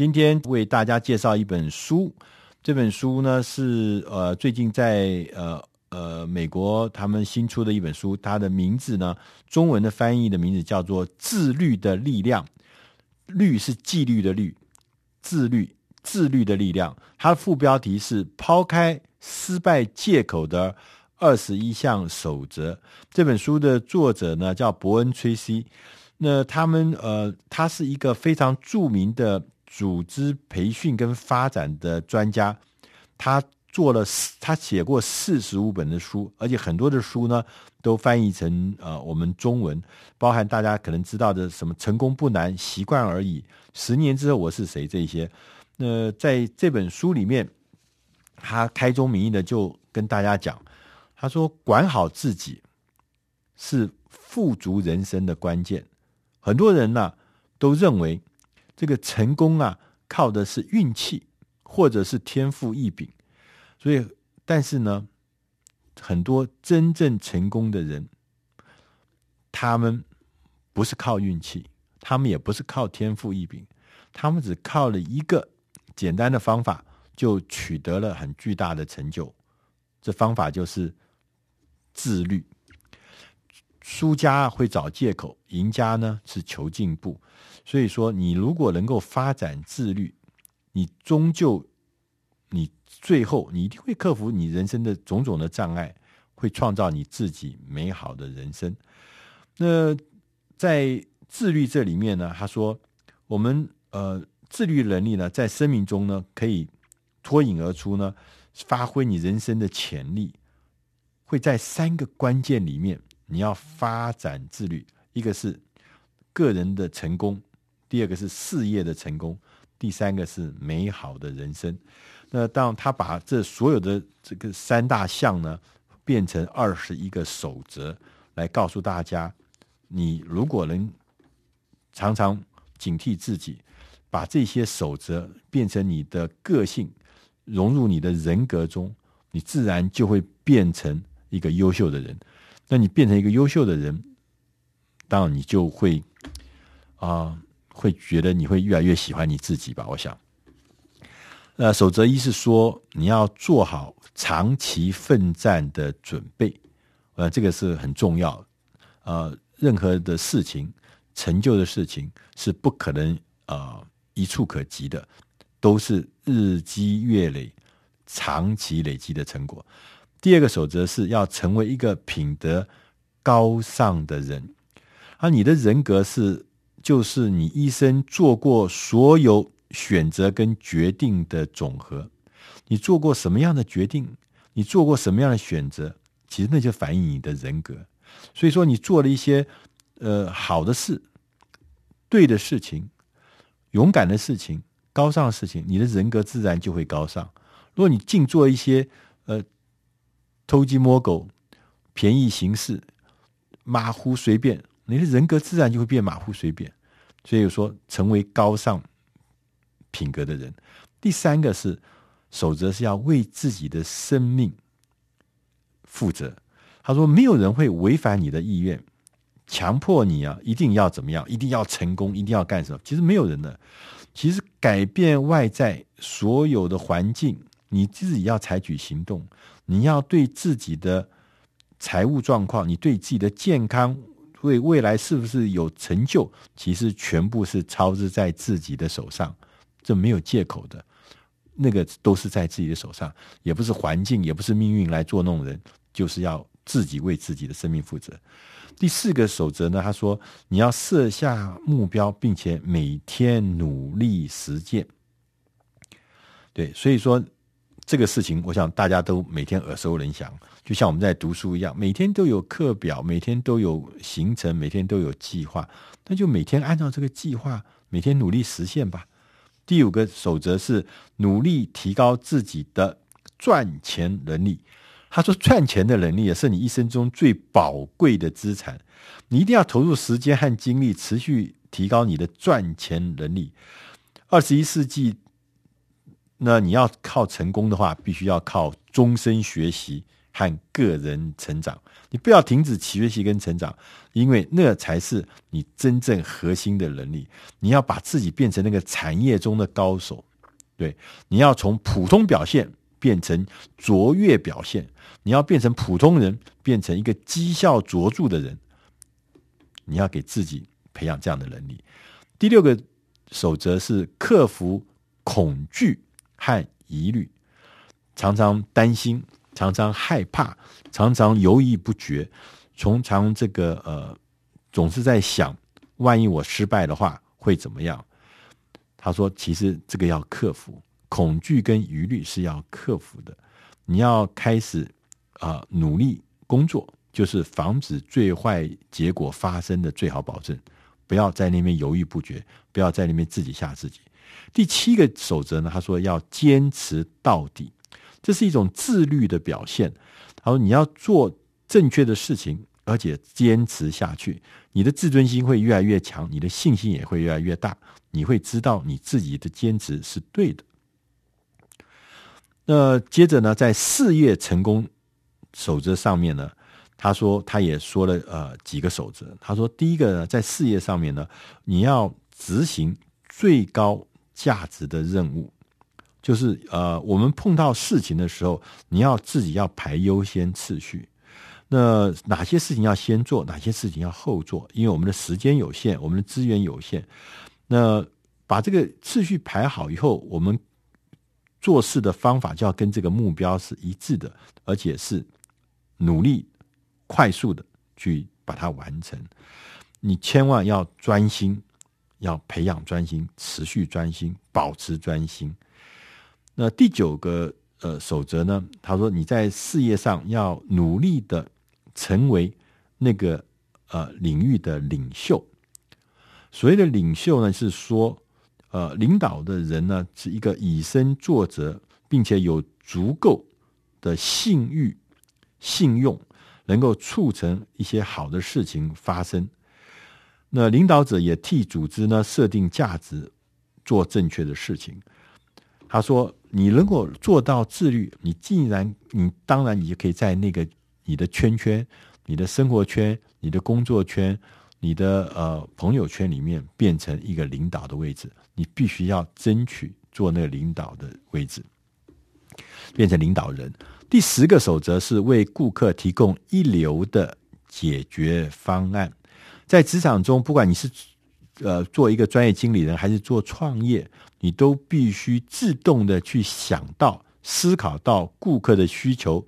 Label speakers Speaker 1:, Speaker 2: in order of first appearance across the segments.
Speaker 1: 今天为大家介绍一本书，这本书呢是呃最近在呃呃美国他们新出的一本书，它的名字呢中文的翻译的名字叫做《自律的力量》，律是纪律的律，自律自律的力量。它的副标题是“抛开失败借口的二十一项守则”。这本书的作者呢叫伯恩·崔西。那他们呃，他是一个非常著名的组织培训跟发展的专家，他做了他写过四十五本的书，而且很多的书呢都翻译成呃我们中文，包含大家可能知道的什么“成功不难，习惯而已”，十年之后我是谁这些。那在这本书里面，他开宗明义的就跟大家讲，他说：“管好自己是富足人生的关键。”很多人呢、都认为这个成功啊靠的是运气或者是天赋异禀，所以但是呢，很多真正成功的人，他们不是靠运气，他们也不是靠天赋异禀，他们只靠了一个简单的方法，就取得了很巨大的成就。这方法就是自律。输家会找借口，赢家呢是求进步。所以说，你如果能够发展自律，你终究，你最后你一定会克服你人生的种种的障碍，会创造你自己美好的人生。那在自律这里面呢，他说，我们呃自律能力呢，在生命中呢可以脱颖而出呢，发挥你人生的潜力，会在三个关键里面。你要发展自律，一个是个人的成功，第二个是事业的成功，第三个是美好的人生。那当他把这所有的这个三大项呢，变成二十一个守则，来告诉大家，你如果能常常警惕自己，把这些守则变成你的个性，融入你的人格中，你自然就会变成一个优秀的人。那你变成一个优秀的人，当然你就会啊、呃，会觉得你会越来越喜欢你自己吧？我想，呃，守则一是说你要做好长期奋战的准备，呃，这个是很重要。呃，任何的事情，成就的事情是不可能啊、一触可及的，都是日积月累、长期累积的成果。第二个守则是要成为一个品德高尚的人，而你的人格是，就是你一生做过所有选择跟决定的总和。你做过什么样的决定，你做过什么样的选择，其实那就反映你的人格。所以说，你做了一些呃好的事、对的事情、勇敢的事情、高尚的事情，你的人格自然就会高尚。如果你净做一些呃。偷鸡摸狗、便宜行事、马虎随便，你的人格自然就会变马虎随便。所以说，成为高尚品格的人。第三个是守则，是要为自己的生命负责。他说，没有人会违反你的意愿，强迫你啊，一定要怎么样，一定要成功，一定要干什么。其实没有人的。其实改变外在所有的环境，你自己要采取行动。你要对自己的财务状况，你对自己的健康，为未来是不是有成就，其实全部是操之在自己的手上，这没有借口的，那个都是在自己的手上，也不是环境，也不是命运来捉弄人，就是要自己为自己的生命负责。第四个守则呢，他说你要设下目标，并且每天努力实践。对，所以说。这个事情，我想大家都每天耳熟能详，就像我们在读书一样，每天都有课表，每天都有行程，每天都有计划，那就每天按照这个计划，每天努力实现吧。第五个守则是努力提高自己的赚钱能力。他说，赚钱的能力也是你一生中最宝贵的资产，你一定要投入时间和精力，持续提高你的赚钱能力。二十一世纪。那你要靠成功的话，必须要靠终身学习和个人成长。你不要停止学习跟成长，因为那才是你真正核心的能力。你要把自己变成那个产业中的高手，对，你要从普通表现变成卓越表现，你要变成普通人，变成一个绩效卓著的人。你要给自己培养这样的能力。第六个守则是克服恐惧和疑虑，常常担心。常常害怕，常常犹豫不决，从常这个呃，总是在想，万一我失败的话会怎么样？他说，其实这个要克服，恐惧跟疑虑是要克服的。你要开始啊、努力工作，就是防止最坏结果发生的最好保证。不要在那边犹豫不决，不要在那边自己吓自己。第七个守则呢，他说要坚持到底。这是一种自律的表现。他说：“你要做正确的事情，而且坚持下去，你的自尊心会越来越强，你的信心也会越来越大。你会知道你自己的坚持是对的。”那接着呢，在事业成功守则上面呢，他说他也说了呃几个守则。他说：“第一个呢，在事业上面呢，你要执行最高价值的任务。”就是呃，我们碰到事情的时候，你要自己要排优先次序。那哪些事情要先做，哪些事情要后做？因为我们的时间有限，我们的资源有限。那把这个次序排好以后，我们做事的方法就要跟这个目标是一致的，而且是努力快速的去把它完成。你千万要专心，要培养专心，持续专心，保持专心。那第九个呃守则呢？他说你在事业上要努力的成为那个呃领域的领袖。所谓的领袖呢，是说呃领导的人呢是一个以身作则，并且有足够的信誉、信用，能够促成一些好的事情发生。那领导者也替组织呢设定价值，做正确的事情。他说。你如果做到自律，你既然你当然你就可以在那个你的圈圈、你的生活圈、你的工作圈、你的呃朋友圈里面变成一个领导的位置。你必须要争取做那个领导的位置，变成领导人。第十个守则是为顾客提供一流的解决方案。在职场中，不管你是呃做一个专业经理人，还是做创业。你都必须自动的去想到、思考到顾客的需求，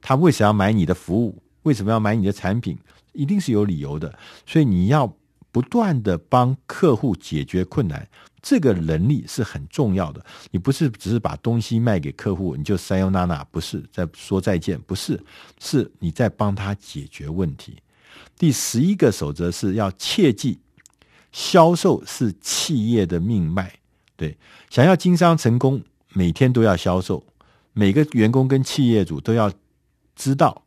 Speaker 1: 他为什么要买你的服务？为什么要买你的产品？一定是有理由的。所以你要不断的帮客户解决困难，这个能力是很重要的。你不是只是把东西卖给客户，你就塞哟娜娜，不是在说再见，不是，是你在帮他解决问题。第十一个守则是要切记，销售是企业的命脉。对，想要经商成功，每天都要销售。每个员工跟企业主都要知道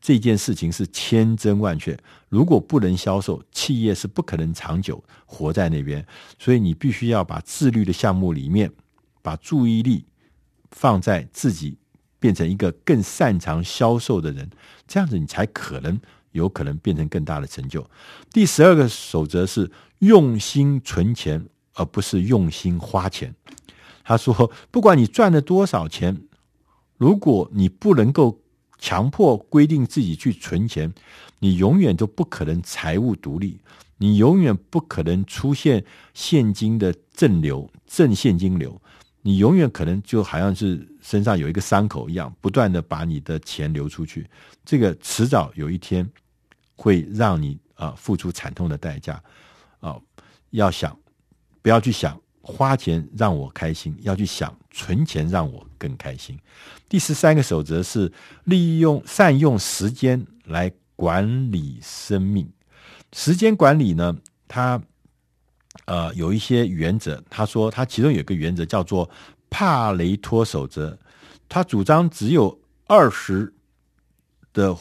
Speaker 1: 这件事情是千真万确。如果不能销售，企业是不可能长久活在那边。所以你必须要把自律的项目里面，把注意力放在自己变成一个更擅长销售的人，这样子你才可能有可能变成更大的成就。第十二个守则是用心存钱。而不是用心花钱。他说：“不管你赚了多少钱，如果你不能够强迫规定自己去存钱，你永远都不可能财务独立，你永远不可能出现现金的正流、正现金流。你永远可能就好像是身上有一个伤口一样，不断的把你的钱流出去。这个迟早有一天会让你啊付出惨痛的代价啊！要想。”不要去想花钱让我开心，要去想存钱让我更开心。第十三个守则是利用善用时间来管理生命。时间管理呢，它呃有一些原则。他说，他其中有一个原则叫做帕雷托守则。他主张只有二十的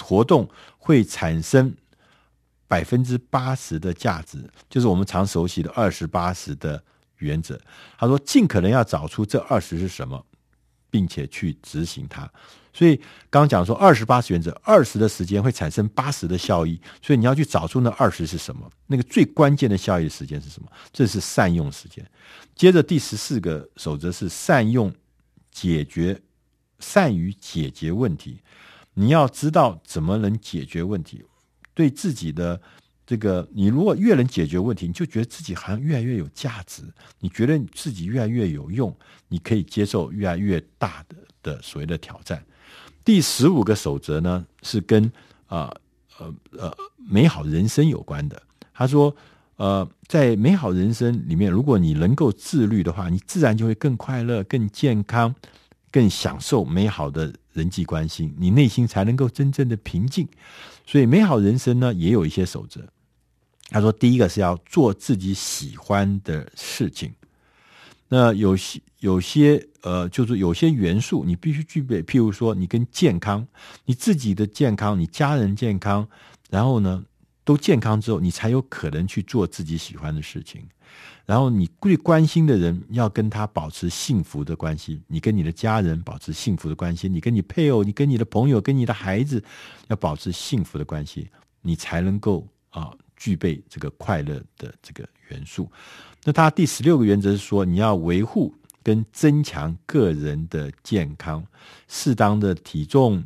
Speaker 1: 活动会产生。百分之八十的价值，就是我们常熟悉的二十八十的原则。他说，尽可能要找出这二十是什么，并且去执行它。所以刚刚讲说二十八十原则，二十的时间会产生八十的效益，所以你要去找出那二十是什么，那个最关键的效益的时间是什么？这是善用时间。接着第十四个守则是善用解决，善于解决问题。你要知道怎么能解决问题，对自己的这个，你如果越能解决问题，你就觉得自己好像越来越有价值，你觉得自己越来越有用，你可以接受越来越大的的所谓的挑战。第十五个守则呢，是跟啊呃呃，呃美好人生有关的。他说，呃，在美好人生里面，如果你能够自律的话，你自然就会更快乐、更健康、更享受美好的人际关系，你内心才能够真正的平静。所以，美好人生呢，也有一些守则。他说，第一个是要做自己喜欢的事情。那有些有些呃，就是有些元素你必须具备，譬如说，你跟健康，你自己的健康，你家人健康，然后呢都健康之后，你才有可能去做自己喜欢的事情。然后你最关心的人要跟他保持幸福的关系，你跟你的家人保持幸福的关系，你跟你配偶，你跟你的朋友，跟你的孩子要保持幸福的关系，你才能够啊具备这个快乐的这个元素。那他第十六个原则是说，你要维护跟增强个人的健康，适当的体重、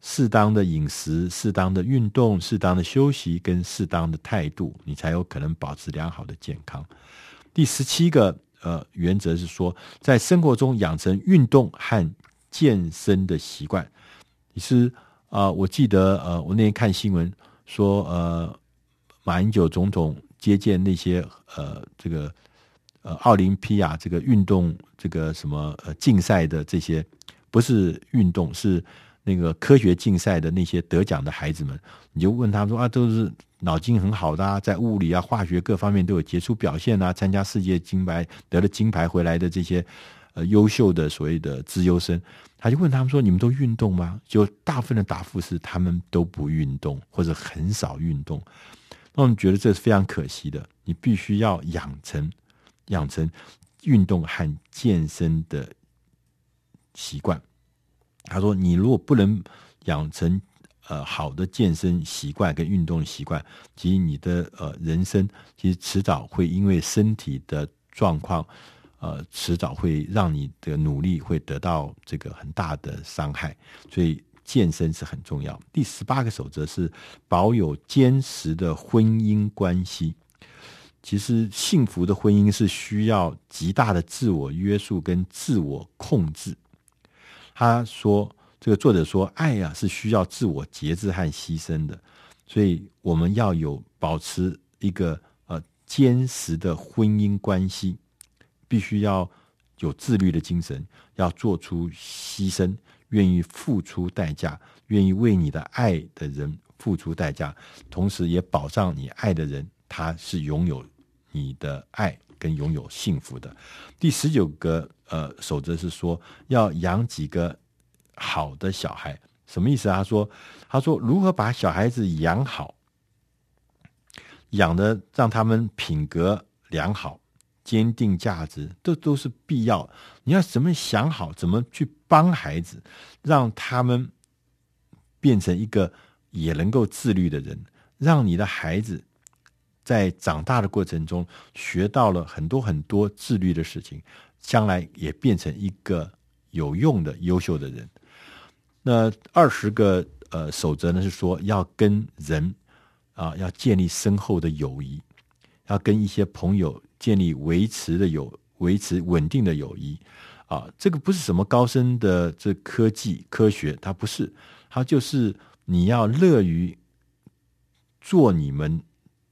Speaker 1: 适当的饮食、适当的运动、适当的休息跟适当的态度，你才有可能保持良好的健康。第十七个呃原则是说，在生活中养成运动和健身的习惯。你是啊，我记得呃，我那天看新闻说，呃，马英九总统。接见那些呃，这个呃，奥林匹亚这个运动这个什么呃竞赛的这些，不是运动，是那个科学竞赛的那些得奖的孩子们，你就问他们说啊，都是脑筋很好的啊，在物理啊、化学各方面都有杰出表现啊，参加世界金牌得了金牌回来的这些呃优秀的所谓的资优生，他就问他们说，你们都运动吗？就大部分的答复是他们都不运动，或者很少运动。那我们觉得这是非常可惜的。你必须要养成养成运动和健身的习惯。他说：“你如果不能养成呃好的健身习惯跟运动习惯，其实你的呃人生其实迟早会因为身体的状况，呃迟早会让你的努力会得到这个很大的伤害。所以。”健身是很重要。第十八个守则是保有坚实的婚姻关系。其实，幸福的婚姻是需要极大的自我约束跟自我控制。他说：“这个作者说，爱呀是需要自我节制和牺牲的，所以我们要有保持一个呃坚实的婚姻关系，必须要有自律的精神，要做出牺牲。”愿意付出代价，愿意为你的爱的人付出代价，同时也保障你爱的人他是拥有你的爱跟拥有幸福的。第十九个呃守则是说要养几个好的小孩，什么意思啊？他说他说如何把小孩子养好，养的让他们品格良好。坚定价值，这都是必要。你要怎么想好，怎么去帮孩子，让他们变成一个也能够自律的人，让你的孩子在长大的过程中学到了很多很多自律的事情，将来也变成一个有用的优秀的人。那二十个呃守则呢，是说要跟人啊要建立深厚的友谊，要跟一些朋友。建立维持的友，维持稳定的友谊啊，这个不是什么高深的这科技科学，它不是，它就是你要乐于做你们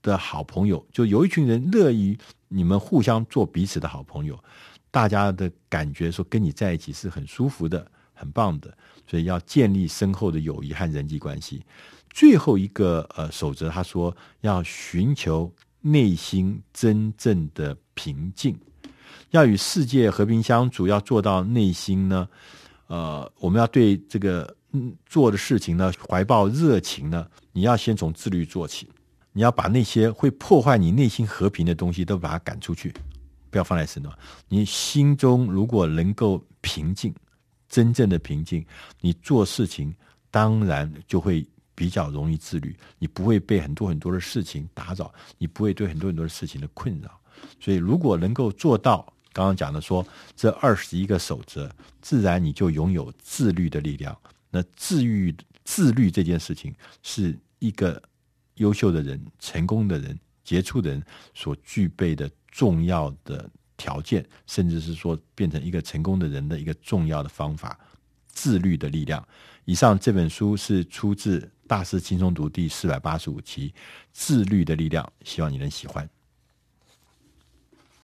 Speaker 1: 的好朋友，就有一群人乐于你们互相做彼此的好朋友，大家的感觉说跟你在一起是很舒服的，很棒的，所以要建立深厚的友谊和人际关系。最后一个呃守则，他说要寻求。内心真正的平静，要与世界和平相处，要做到内心呢，呃，我们要对这个做的事情呢怀抱热情呢，你要先从自律做起，你要把那些会破坏你内心和平的东西都把它赶出去，不要放在身上。你心中如果能够平静，真正的平静，你做事情当然就会比较容易自律，你不会被很多很多的事情打扰，你不会对很多很多的事情的困扰。所以，如果能够做到刚刚讲的说这二十一个守则，自然你就拥有自律的力量。那自律自律这件事情，是一个优秀的人、成功的人、杰出的人所具备的重要的条件，甚至是说变成一个成功的人的一个重要的方法。自律的力量。以上这本书是出自《大师轻松读》第四百八十五期《自律的力量》，希望你能喜欢。